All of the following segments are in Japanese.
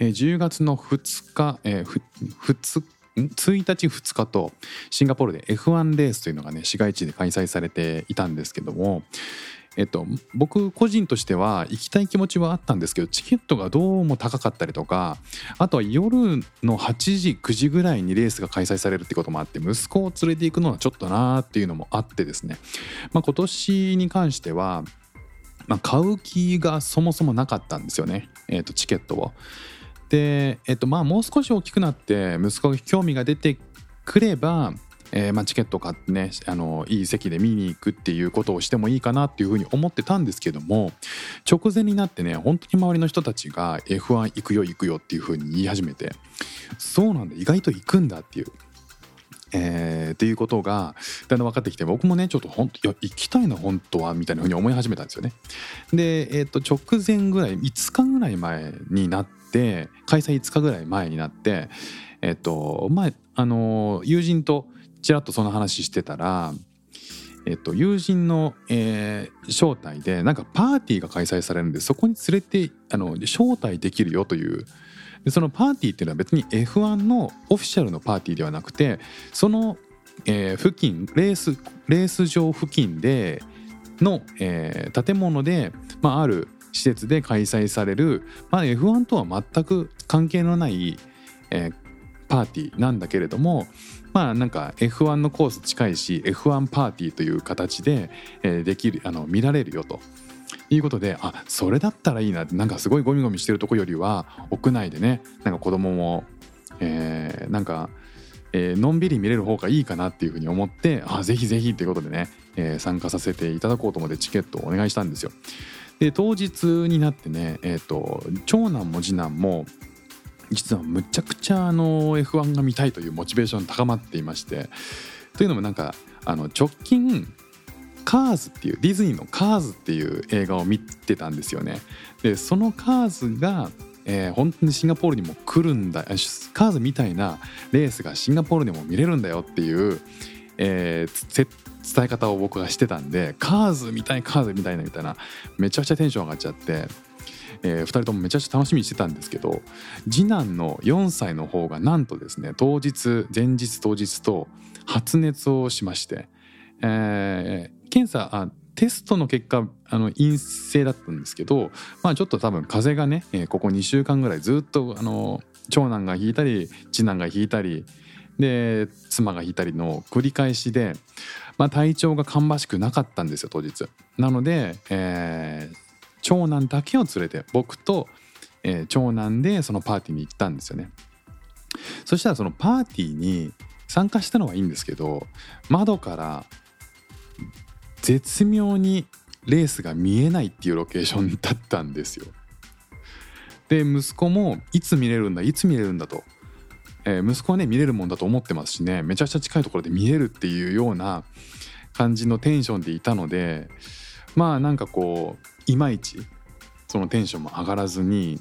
えー10月の2日、えー2ん？1日2日とシンガポールで F1 レースというのがね市街地で開催されていたんですけどもえっと、僕個人としては行きたい気持ちはあったんですけどチケットがどうも高かったりとかあとは夜の8時9時ぐらいにレースが開催されるってこともあって息子を連れて行くのはちょっとなーっていうのもあってですね、まあ、今年に関しては、まあ、買う気がそもそもなかったんですよね、えっと、チケットを。で、えっと、まあもう少し大きくなって息子が興味が出てくればえーまあ、チケット買ってねあのいい席で見に行くっていうことをしてもいいかなっていうふうに思ってたんですけども直前になってね本当に周りの人たちが F1 行くよ行くよっていうふうに言い始めてそうなんだ意外と行くんだっていう。えーっていうことがだんだん分かってきて僕もねちょっと本当いや行きたいな本当はみたいなふうに思い始めたんですよね。で、えー、と直前ぐらい5日ぐらい前になって開催5日ぐらい前になってえっ、とまああの友人とちらっとその話してたら、えっと、友人の、えー招待でなんかパーティーが開催されるんでそこに連れてあの招待できるよという。でそのパーティーっていうのは別に F1 のオフィシャルのパーティーではなくてその、えー付近レースレース場付近での、えー建物で、まあ、ある施設で開催される、まあ、F1 とは全く関係のない、えーパーティーなんだけれどもまあなんか F1 のコース近いし F1 パーティーという形で、えーできるあの見られるよと。いうことであそれだったらいいななんかすごいゴミゴミしてるとこよりは屋内でねなんか子供も、えーなんか、えーのんびり見れる方がいいかなっていうふうに思ってあぜひぜひっていうことでね、えー参加させていただこうと思ってチケットをお願いしたんですよ。で当日になってね、えー、と長男も次男も実はむちゃくちゃあの F1 が見たいというモチベーション高まっていましてというのもなんかあの直近カーズっていうディズニーのカーズっていう映画を見てたんですよね。でそのカーズが、えー本当にシンガポールにも来るんだカーズみたいなレースがシンガポールでも見れるんだよっていう、えー伝え方を僕がしてたんでカーズみたいカーズみたいなみたいなめちゃくちゃテンション上がっちゃって。え2人ともめちゃくちゃ楽しみにしてたんですけど次男の4歳の方がなんとですね当日前日当日と発熱をしまして、えー検査あテストの結果あの陰性だったんですけど、まあ、ちょっと多分風邪がね、えーここ2週間ぐらいずっとあの長男が引いたり次男が引いたりで妻が引いたりの繰り返しで、まあ、体調が芳しくなかったんですよ当日。なので、えー長男だけを連れて僕と、えー長男でそのパーティーに行ったんですよね。そしたらそのパーティーに参加したのはいいんですけど窓から絶妙にレースが見えないっていうロケーションだったんですよ。で息子もいつ見れるんだいつ見れるんだと、えー息子はね見れるもんだと思ってますしねめちゃくちゃ近いところで見えるっていうような感じのテンションでいたのでまあなんかこういまいちそのテンションも上がらずに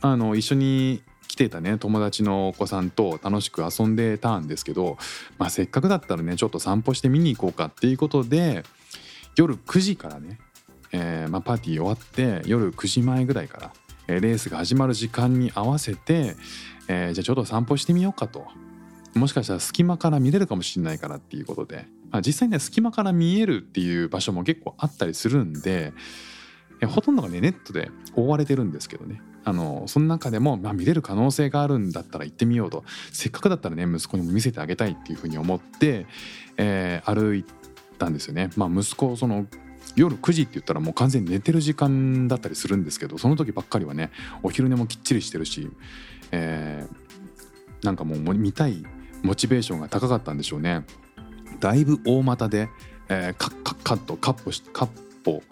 あの一緒に来てたね友達のお子さんと楽しく遊んでたんですけど、まあ、せっかくだったらねちょっと散歩して見に行こうかっていうことで夜9時からね、えーまあ、パーティー終わって夜9時前ぐらいから、レースが始まる時間に合わせて、えーじゃあちょっと散歩してみようかと。もしかしたら隙間から見れるかもしれないからっていうことで、まあ、実際ね隙間から見えるっていう場所も結構あったりするんでほとんどがねネットで覆われてるんですけどね。あのその中でも、まあ、見れる可能性があるんだったら行ってみようと。せっかくだったらね息子にも見せてあげたいっていうふうに思って、えー歩いたんですよね。まあ、息子その夜9時って言ったらもう完全に寝てる時間だったりするんですけどその時ばっかりはねお昼寝もきっちりしてるし、えーなんかもう見たいモチベーションが高かったんでしょうね。だいぶ大股で、えーカッカッカッとカッポカッポ、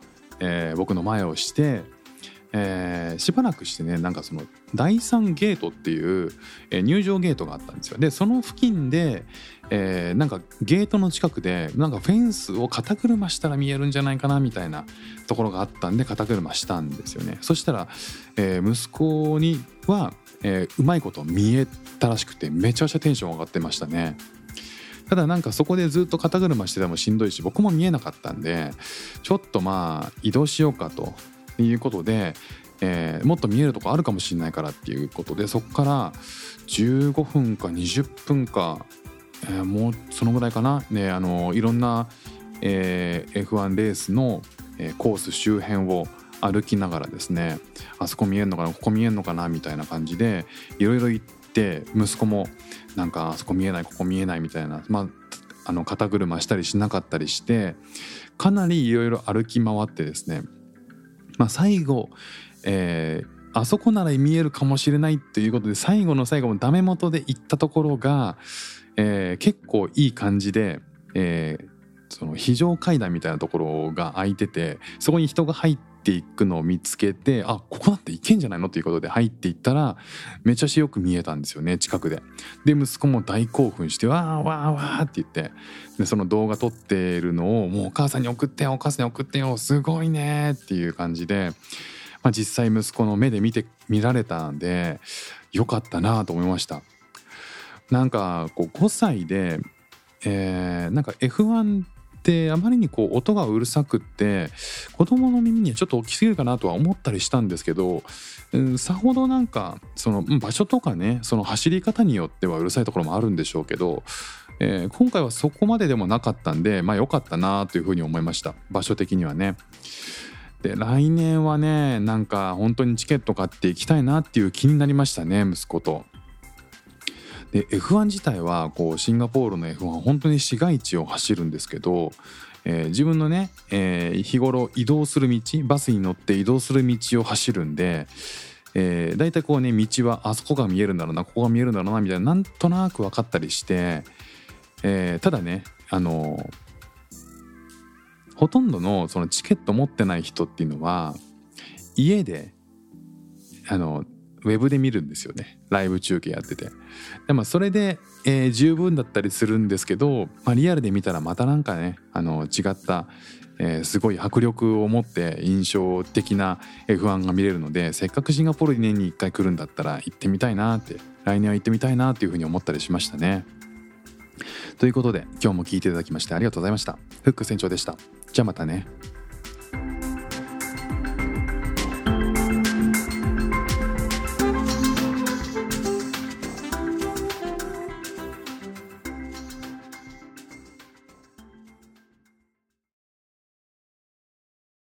えー僕の前をして、えーしばらくしてねなんかその第3ゲートっていう、えー入場ゲートがあったんですよ。でその付近で、えーなんかゲートの近くでなんかフェンスを肩車したら見えるんじゃないかなみたいなところがあったんで肩車したんですよね。そしたら、えー息子には、えーうまいこと見えたらしくてめちゃくちゃテンション上がってましたね。ただなんかそこでずっと肩車しててもしんどいし僕も見えなかったんでちょっとまあ移動しようかということで、えーもっと見えるとこあるかもしれないからっていうことでそこから15分か20分か、えーもうそのぐらいかな、ね、あのいろんな、えー F1 レースの、えーコース周辺を歩きながらですねあそこ見えんのかなここ見えんのかなみたいな感じでいろいろ行って息子もなんかあそこ見えないここ見えないみたいな、まあ、あの肩車したりしなかったりしてかなりいろいろ歩き回ってですね、まあ、最後、えーあそこなら見えるかもしれないということで最後の最後もダメ元で行ったところが、えー結構いい感じで、えーその非常階段みたいなところが空いててそこに人が入ってていくのを見つけてあここだって行けんじゃないの？ということで入っていったらめちゃしよく見えたんですよね近くで。で息子も大興奮して「わーわーわー」って言ってでその動画撮ってるのを「もうお母さんに送ってよお母さんに送ってよすごいね」っていう感じで、まあ、実際息子の目で見て見られたんでよかったなと思いました。なんかこう5歳で、えーなんか F1 ってあまりにこう音がうるさくって子供の耳にはちょっと大きすぎるかなとは思ったりしたんですけど、うん、さほどなんかその場所とかねその走り方によってはうるさいところもあるんでしょうけど、えー今回はそこまででもなかったんでまあ良かったなというふうに思いました場所的にはね。で来年はねなんか本当にチケット買っていきたいなっていう気になりましたね息子と。で F1 自体はこうシンガポールの F1 は本当に市街地を走るんですけど、えー自分のね、えー日頃移動する道バスに乗って移動する道を走るんで、えー、大体こうね道はあそこが見えるんだろうなここが見えるんだろうなみたいななんとなく分かったりして、えーただねあのほとんどのそのチケット持ってない人っていうのは家であのウェブで見るんですよねライブ中継やっててでまあそれで、えー十分だったりするんですけど、まあ、リアルで見たらまたなんかねあの違った、えーすごい迫力を持って印象的な F1 が見れるのでせっかくシンガポールに年に1回来るんだったら行ってみたいなって来年は行ってみたいなっていうふうに思ったりしましたね。ということで今日も聞いていただきましてありがとうございました。フック船長でした。じゃあまたね。